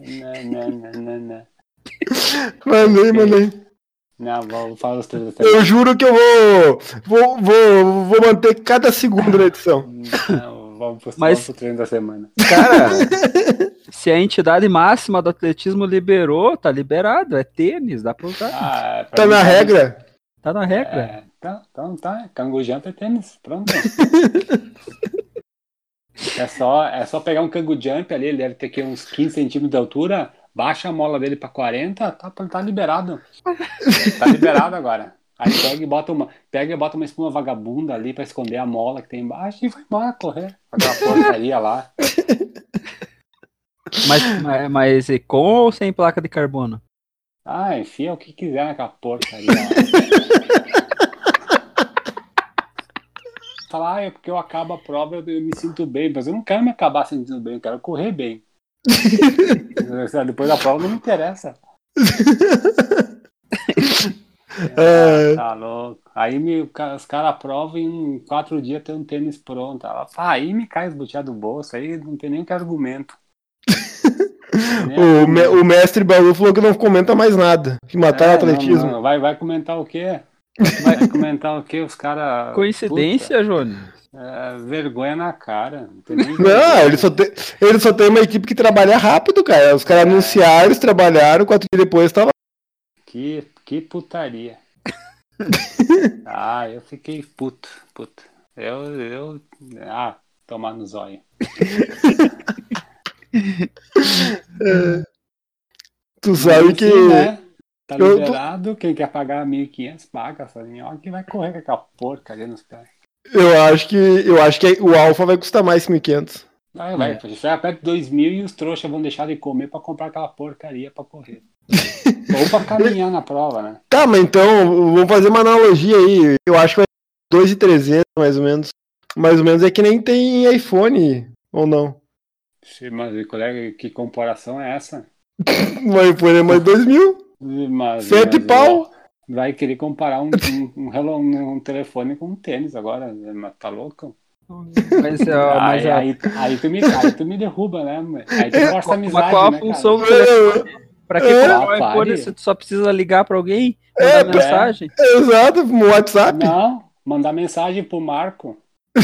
Não, não, não, não, não. Mandei, mandei. Não, vou falar os da semana. Eu juro que eu vou, vou, vou, vou manter cada segundo na edição. Não, vamos Mas- pro treino da semana. Cara, se a entidade máxima do atletismo liberou, tá liberado. É tênis, dá pra usar. Ah, pra Tá mim na regra? Tá na regra. É, tá, então tá. Kangu Jump é tênis. Pronto. é, só, é só pegar um Kangu Jump ali, ele deve ter aqui uns 15 centímetros de altura, baixa a mola dele pra 40, tá, tá liberado. Tá liberado agora. Aí pega e bota uma, pega e bota uma espuma vagabunda ali pra esconder a mola que tem embaixo e vai embora correr. Aquela porcaria lá. Mas, mas, mas e com ou sem placa de carbono? Ah, enfia o que quiser naquela porcaria lá. Falar, ah, é porque eu acabo a prova, eu, eu me sinto bem, mas eu não quero me acabar sentindo bem, eu quero correr bem. Depois da prova não me interessa. É. Tá louco. Aí me, os caras aprovam e em quatro dias tem um tênis pronto. Ela, ah, aí me cai os boteados do bolso, aí não tem nem que argumento. O, me- o mestre Balu falou que não comenta mais nada. Que mataram É, o atletismo. não, não, Vai, vai comentar o quê? Vai comentar o quê? Os caras. Coincidência, Jones? É, vergonha na cara. Não, tem nem Não, ele só, tem, ele só tem uma equipe que trabalha rápido, cara. Os É. caras anunciaram, eles trabalharam, quatro dias depois tava. Que, que putaria. ah, eu fiquei puto, puto. Eu, eu. Ah, tomar no zóio. Tu sabe que. assim, né? Tá eu tô- liberado, quem quer pagar 1.500 paga? Olha que vai correr com aquela porcaria nos pés. Eu acho que. Eu acho que o Alpha vai custar mais que 1.500. Vai, vai, já perto de 2 mil e os trouxas vão deixar de comer pra comprar aquela porcaria pra correr. Ou pra caminhar na prova, né? Tá, mas então, vamos fazer uma analogia aí. Eu acho que vai 2,300 mais ou menos. Mais ou menos é que nem tem iPhone, ou não? Sim, Mas, colega, que comparação é essa? Um iPhone é mais 2 mil, Mas, sete mas, pau. Vai querer comparar um, um, um, um telefone com um tênis agora, mas tá louco? Mas, ó, mas aí, ó, aí, aí tu me, aí tu me derruba, né? Aí tu força a mas amizade, qual a né, função cara? do telefone? Pra que É. comprar um Ah, iPhone tu só precisa ligar pra alguém? É, Mandar mensagem? Exato, no WhatsApp. Não, mandar mensagem pro Marco.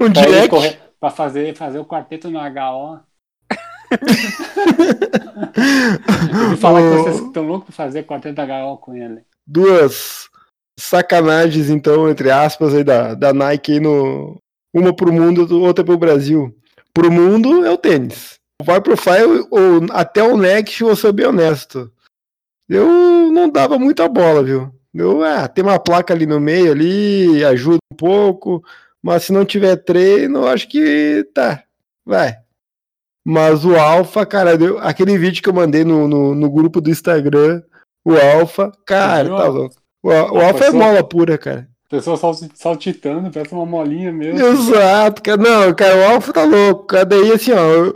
Um Pra, direct. correr, pra fazer, fazer o quarteto no HO. Ele fala que Ô, vocês estão loucos pra fazer quarteto HO com ele. Duas sacanagens, então, entre aspas, aí da, da Nike aí no. Uma pro mundo, outra pro Brasil. Pro mundo é o tênis. Vai pro Fire ou até o Next, vou ser bem honesto. Eu não dava muita bola, viu? Eu, ah, tem uma placa ali no meio ali, ajuda um pouco, mas se não tiver treino, acho que tá, vai. Mas o Alpha, cara, deu- aquele vídeo que eu mandei no, no, no grupo do Instagram, o Alpha, cara, tá louco. O, o Alpha é mola pura, cara. Pessoa sal- saltitando, parece uma molinha mesmo. Exato, cara. Não, cara, o Alpha tá louco. Cara, daí assim, ó, eu,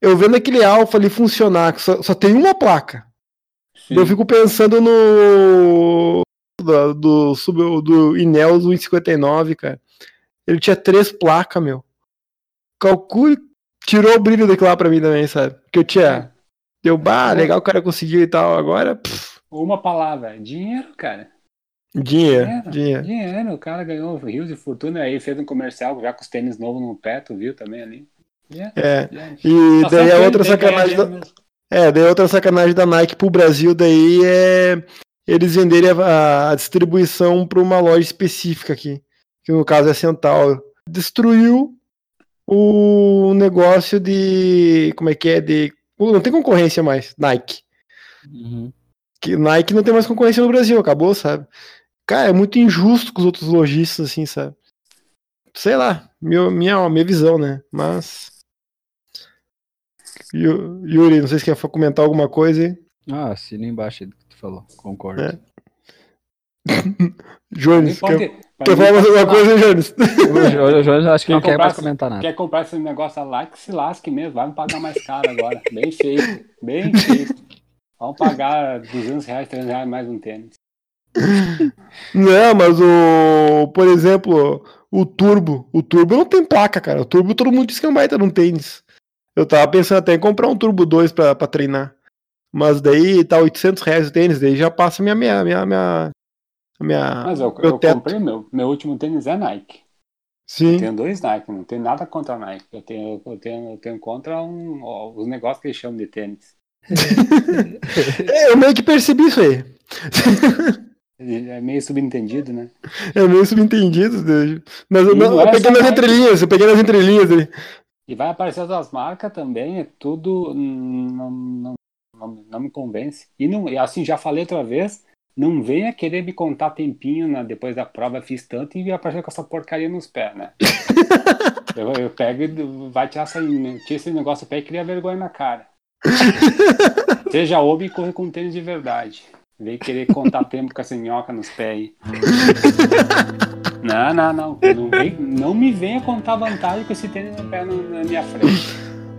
eu vendo aquele Alpha ali funcionar, que só, só tem uma placa. Eu fico pensando no. Do, do, do Ineos 159, cara. Ele tinha três placas, meu. Calcule. Tirou o brilho daquilo lá pra mim também, sabe? Porque eu tinha. Deu, bah, legal o cara conseguiu e tal. Agora, pff, Uma palavra, dinheiro, cara. Dinheiro, Dinheiro, dinheiro. dinheiro. O cara ganhou rios de fortuna aí, fez um comercial já com os tênis novos no pé, tu viu também ali. Yeah, É. yeah. E Tá daí a ele outra sacanagem. Da, mesmo. é, daí a outra sacanagem da Nike pro Brasil daí é eles venderem a, a distribuição para uma loja específica aqui. Que no caso é a Centauro. Destruiu o negócio de. Como é que é? De. Não tem concorrência mais, Nike. Uhum. Que Nike não tem mais concorrência no Brasil, acabou, sabe? Cara, é muito injusto com os outros lojistas, assim, sabe? Sei lá, minha, minha, minha visão, né? Mas. Yu- Yuri, não sei se quer comentar alguma coisa aí. Ah, assina embaixo aí do que tu falou. Concordo. É. Jones, quer, pra quer falar mais alguma coisa, Jones? O Jo- o Jones acho que Quer não quer mais comentar nada. Quer comprar esse negócio lá que se lasque mesmo, vai me pagar mais caro agora. Bem feito, bem feito. Vamos pagar 200 reais, 300 reais mais um tênis. Não, mas o. Por exemplo, o Turbo. O Turbo não tem placa, cara. O Turbo todo mundo diz que é um baita num tênis. Eu tava pensando até em comprar um Turbo 2 pra, pra treinar. Mas daí tá 800 reais o tênis, daí já passa minha. minha, minha, minha, minha Mas eu, meu eu teto. comprei meu. Meu último tênis é Nike. Sim. Eu tenho dois Nike, não tenho nada contra a Nike. Eu tenho, eu tenho, eu tenho contra um, ó, os negócios que eles chamam de tênis. É, eu meio que percebi isso aí. É meio subentendido, né? É meio subentendido. né? Mas eu, não, não eu é peguei nas entrelinhas, eu peguei nas entrelinhas ali. E vai aparecer outras marcas também, é tudo. Não, não, não, não me convence. E, não, assim, já falei outra vez, não venha querer me contar tempinho na, depois da prova, fiz tanto e aparecer com essa porcaria nos pés, né? eu, eu pego e vai tirar, essa, tira esse negócio do pé e cria vergonha na cara. Seja homem e corre com tênis de verdade. Vem querer contar tempo com essa minhoca nos pés aí. Não, não, não. Não, vem- não me venha contar vantagem com esse tênis no pé no- na minha frente.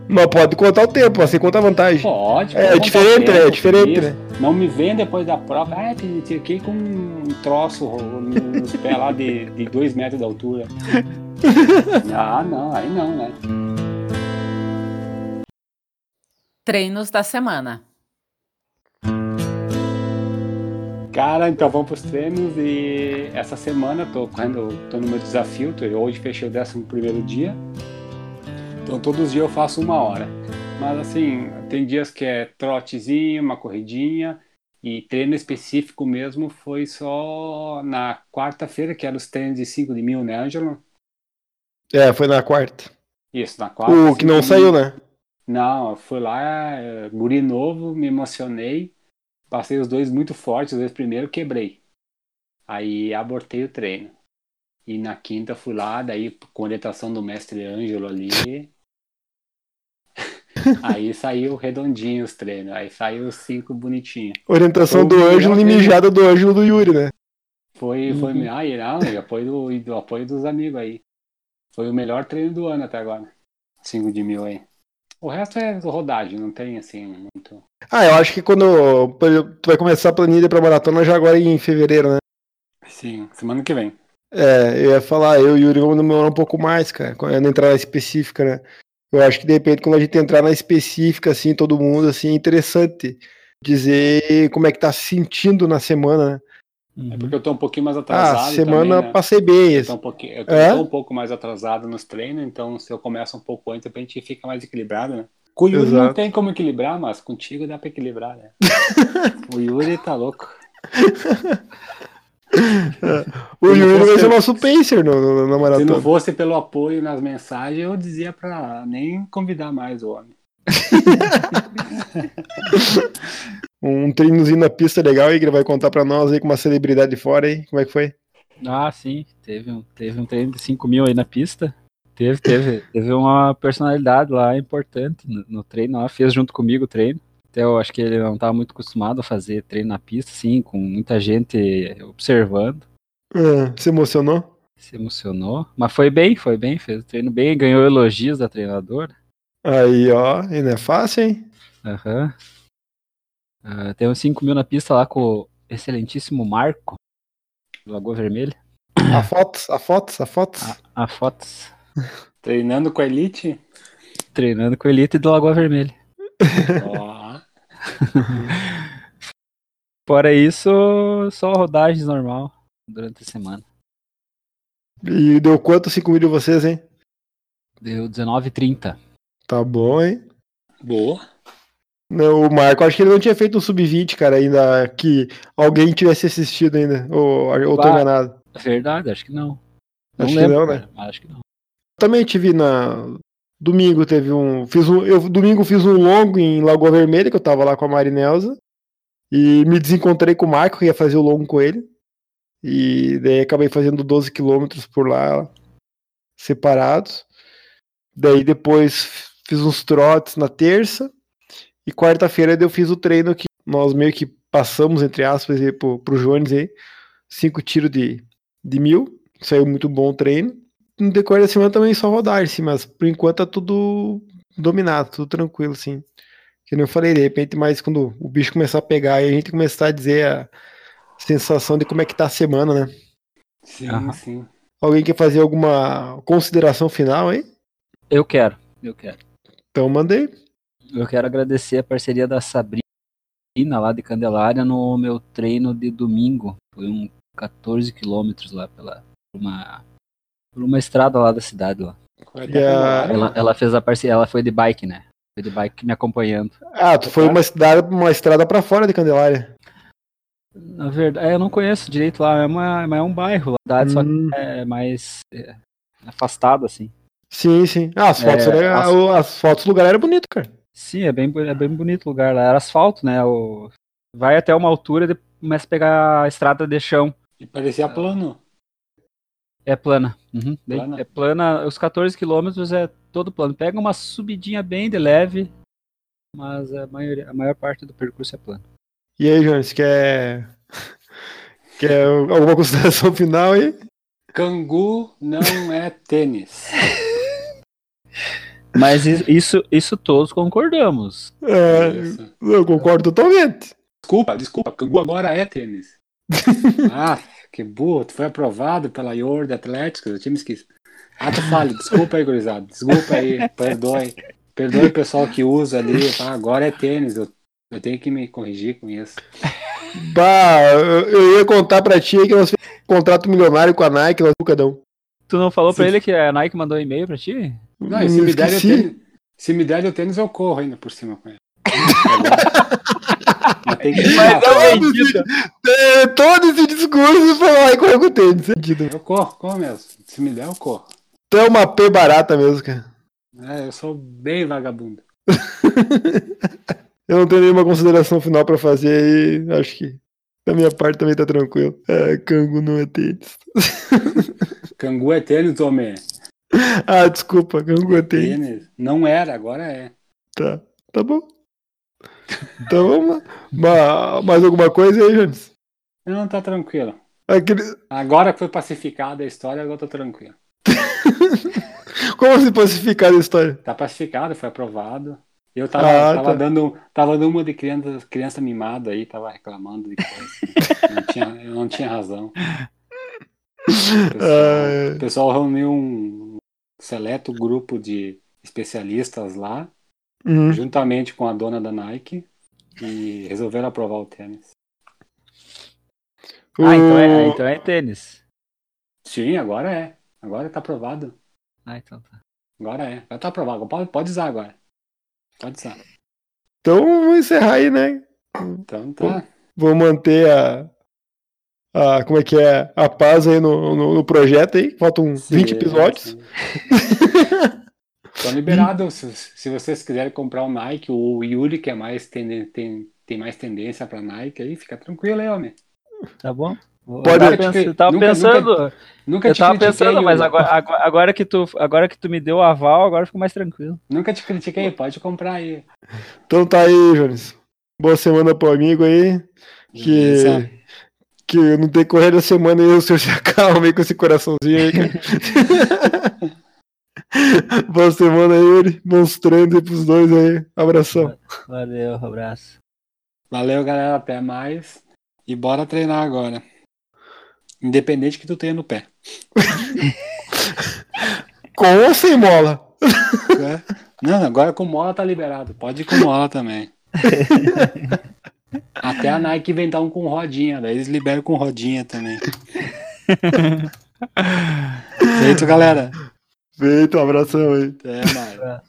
Mas pode contar o tempo, você conta a vantagem. Pode. É, pode contar diferente, tempo, né? É diferente, isso. né? Não me venha depois da prova. Ah, fiquei com um troço nos pés lá de 2 metros de altura. Ah, não, aí não, né? Treinos da semana. Cara, então vamos pros treinos e essa semana eu tô correndo, tô no meu desafio, tô- hoje fechei o 11 primeiro dia. Então todos os dias eu faço uma hora. Mas assim, tem dias que é trotezinho, uma corridinha, e treino específico mesmo foi só na quarta-feira, que era os treinos de 5 de mil, né, Ângelo? É, foi na quarta. Isso, na quarta. O que não 5 saiu, mil. né? Não, eu fui lá, é, guri novo, me emocionei. Passei os dois muito fortes, os dois primeiro quebrei. Aí abortei o treino. E na quinta fui lá, daí com orientação do mestre Ângelo ali. aí saiu redondinho os treinos. Aí saiu os cinco bonitinhos. Orientação do Ângelo e mijada do Ângelo do Yuri, né? Foi, foi, Uhum. ah, e não, e apoio do, e do apoio dos amigos aí. Foi o melhor treino do ano até agora. 5 de mil aí. O resto é rodagem, não tem assim muito. Ah, eu acho que quando tu vai começar a planilha pra maratona já agora em fevereiro, né? Sim, semana que vem. É, eu ia falar, eu e o Yuri vamos demorar um pouco mais, cara, quando entrar na específica, né? Eu acho que de repente quando a gente entrar na específica, assim, todo mundo, assim, é interessante dizer como é que tá se sentindo na semana, né? É porque eu tô um pouquinho mais Ah, atrasado. semana também, né? passei bem, Eu tô, um pouquinho, eu tô É? um pouco mais atrasado nos treinos, então se eu começo um pouco antes, a gente fica mais equilibrado, né? Com o Yuri não Exato. tem como equilibrar, mas contigo dá pra equilibrar, né? o Yuri tá louco. o não Yuri vai ser nosso pacer no, no- na Se não maratona. fosse pelo apoio nas mensagens, eu dizia pra nem convidar mais o homem. Um treinozinho na pista legal aí que ele vai contar pra nós aí com uma celebridade fora aí, como é que foi? Ah, sim. Teve um, teve um treino de 5 mil aí na pista. Teve, teve, teve uma personalidade lá importante no, no treino lá. Fez junto comigo o treino. Até eu acho que ele não estava muito acostumado a fazer treino na pista, assim, com muita gente observando. Ah, se emocionou? Se emocionou. Mas foi bem, foi bem. Fez o treino bem. Ganhou elogios da treinadora. Aí, ó, e não é fácil, hein? Aham. Ah, tem uns 5 mil na pista lá com o excelentíssimo Marco, do Lagoa Vermelha. A fotos, a fotos, a fotos. A, a fotos Treinando com a Elite? treinando com o Elite do Lagoa Vermelha. Ó, Fora isso, só rodagens normal durante a semana. E deu quanto 5 mil de vocês, hein? Deu 19h30. Tá bom, hein? boa. Não, o Marco, acho que ele não tinha feito um sub-20, cara, ainda que alguém tivesse assistido ainda. Ou, ou tô Bah. enganado. Verdade, acho que não. Não Acho que lembro, não, né? cara, acho que não. Também tive na. Domingo teve um. Fiz um. Eu domingo fiz um longo em Lagoa Vermelha, que eu tava lá com a Marinelza. E me desencontrei com o Marco, que ia fazer o longo com ele. E daí acabei fazendo 12 quilômetros por lá, separados. Daí depois fiz uns trotes na terça. E quarta-feira eu fiz o treino que nós meio que passamos, entre aspas, aí pro, pro Jones aí. Cinco tiros de, de mil. Saiu muito bom o treino no decorrer da semana também só rodar, sim, mas por enquanto tá tudo dominado, tudo tranquilo, sim. Que nem eu falei, de repente, mais quando o bicho começar a pegar e a gente começar a dizer a sensação de como é que tá a semana, né? Sim, Aham. sim. Alguém quer fazer alguma consideração final aí? Eu quero, eu quero. Então mandei. Eu quero agradecer a parceria da Sabrina lá de Candelária no meu treino de domingo. Foi um 14 quilômetros lá pela uma por uma estrada lá da cidade lá. E Ela, ela fez a parceria, ela foi de bike, né? Foi de bike me acompanhando. Ah, tu foi uma estrada, uma estrada pra fora de Candelária. Na verdade, é, eu não conheço direito lá, é, uma, é um bairro lá, cidade, só Hum, que é mais é, afastado, assim. Sim, sim. Ah, as fotos, É, era- as- as... fotos do lugar era bonito, cara. Sim, é bem, é bem bonito o lugar lá. Era asfalto, né? O... Vai até uma altura e começa a pegar a estrada de chão. E parecia plano. É plana. Uhum, bem- Plana? É plana. Os 14 quilômetros é todo plano. Pega uma subidinha bem de leve, mas a, maioria, a maior parte do percurso é plano. E aí, Jones, quer. Quer alguma consideração final aí? Cangu não é tênis. Mas is- isso, isso todos concordamos. É, Isso. eu concordo totalmente. Desculpa, desculpa. Cangu agora é tênis. Ah, que burro. Tu foi aprovado pela Yord Atlético. Eu tinha me esquecido. Ah, tu fale. Desculpa aí, gurizada. Desculpa aí. Perdoe. Perdoe o pessoal que usa ali. Ah, agora é tênis. Eu, eu tenho que me corrigir com isso. Bah, eu eu ia contar pra ti que nós fizemos um contrato milionário com a Nike, nós cada um. Tu não falou pra Sim. ele que a Nike mandou um e-mail pra ti? Não, e se me der tênis, se me der o tênis, eu corro ainda por cima com ele. Mas tem que Mas passar. é mentira. É, todo esse discurso foi lá e correu com o tênis. Eu corro, corro mesmo. Se me der, eu corro. Tu é uma P barata mesmo, cara. É, eu sou bem vagabundo. Eu não tenho nenhuma consideração final pra fazer aí. Acho que da minha parte também tá tranquilo. É, Cango não é tênis. Cangu é tênis, homem. Ah, desculpa, Cango é tênis. Tênis. Não era, agora é. Tá, tá bom. Então mais alguma coisa aí, Jones? Não, tá tranquilo. Aquele... Agora que foi pacificada a história, agora eu tô tranquilo. Como se pacificar a história? Tá pacificado, foi aprovado. Eu tava, Ah, tava tá. dando, tava dando uma de criança, criança mimada aí, tava reclamando de coisa. não tinha, eu não tinha razão. O pessoal, Ah, o pessoal reuniu um seleto grupo de especialistas lá, hum. juntamente com a dona da Nike, e resolveram aprovar o tênis. Ah, então é, O- então é tênis. Sim, agora é. Agora tá aprovado. Ah, então tá. Agora é. Já tá aprovado. Pode, pode usar agora. Pode usar. Então vamos encerrar aí, né? Então tá. Vou manter a, a. Como é que é? A paz aí no, no, no projeto aí. Faltam 20 Sim, episódios. Estão liberados. Se, se vocês quiserem comprar o Nike, o Yuri, que é mais tende- tem, tem mais tendência pra Nike aí, fica tranquilo aí, homem. Tá bom? Eu Pode- tava, pens- eu tava Nunca- pensando, Nunca eu te tava critiquei, pensando, mas agora, agora, agora que tu, agora que tu me deu o aval, agora ficou mais tranquilo. Nunca te critiquei, pode comprar aí. Então tá aí, Jones. Boa semana pro amigo aí. Que, que no decorrer da semana aí o senhor se acalma aí com esse coraçãozinho aí, cara. Boa semana aí, Yuri. Bons treinos aí pros dois aí. Abração. Valeu, abraço. Valeu, galera. Até mais. E bora treinar agora. Independente que tu tenha no pé. Com ou sem mola? Não, agora com mola tá liberado. Pode ir com mola também. Até a Nike inventar um com rodinha, daí eles liberam com rodinha também. Feito, galera. Feito, um abração aí. Até mais.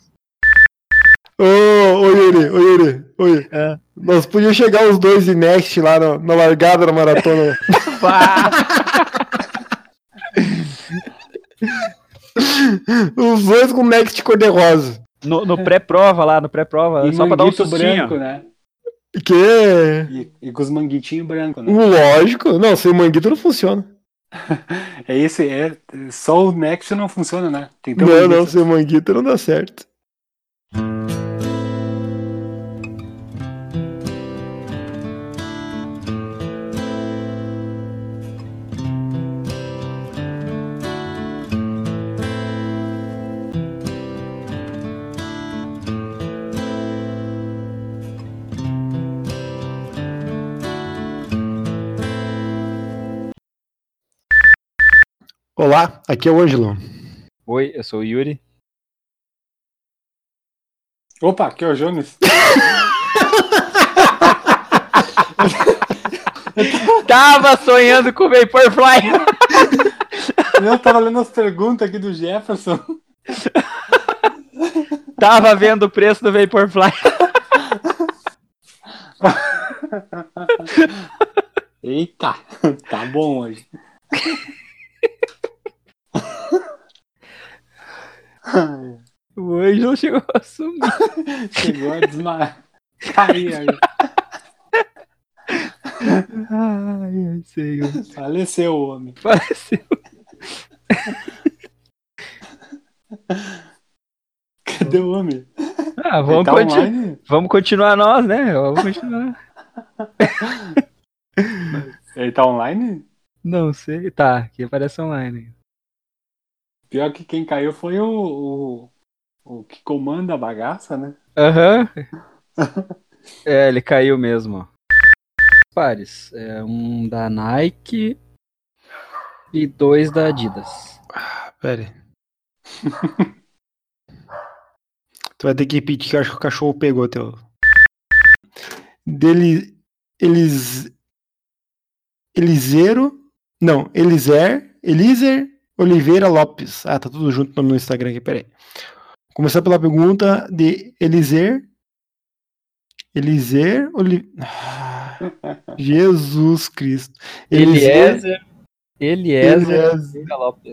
Ô, ô Yuri, ô Yuri, ô Yuri. É. Nós podíamos chegar os dois em next lá na, na largada da maratona. os dois com next cor-de-rosa. No, no pré-prova lá, no pré-prova, E só pra dar um sustinho. branco, né? Que? E, e com os manguitinhos brancos, né? Lógico. Não, sem manguito não funciona. É isso, é. Só o Next não funciona, né? Não, não, sem manguito não dá certo. Olá, aqui é o Ângelo. Oi, eu sou o Yuri. Opa, aqui é o Jonas. Tava sonhando com o Vaporfly. Eu tava lendo as perguntas aqui do Jefferson. Tava vendo o preço do Vaporfly. Eita, tá bom hoje. O Ângelo chegou a sumir. Chegou a desmaiar. Cair aí. Ai, ai, senhor. Faleceu o homem. Faleceu. Cadê o homem? Ah, vamos, tá conti- online? vamos continuar nós, né? Vamos continuar. Ele tá online? Não sei. Tá, aqui aparece online. Pior que quem caiu foi o, o, o que comanda a bagaça, né? Aham. É, ele caiu mesmo. ó. Pares. É um da Nike e dois da Adidas. Pera aí. tu vai ter que repetir, que eu acho que o cachorro pegou teu. Dele. Elis. Eliseiro. Não, Eliser. Eliser Oliveira Lopes. Ah, tá tudo junto no Instagram aqui, peraí. Começar pela pergunta de Eliser. Eliser Oli... Ah, Jesus Cristo. Eliezer. Eliezer Eliezer. Oliveira Lopes.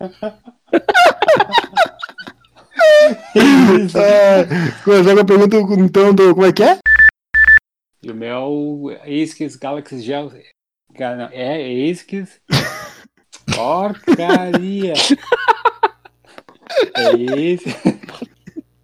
Ah, começar com a pergunta então do. Como é que é? E o meu Askis Galaxy Gel. Não, É Askis. Porcaria! É esse.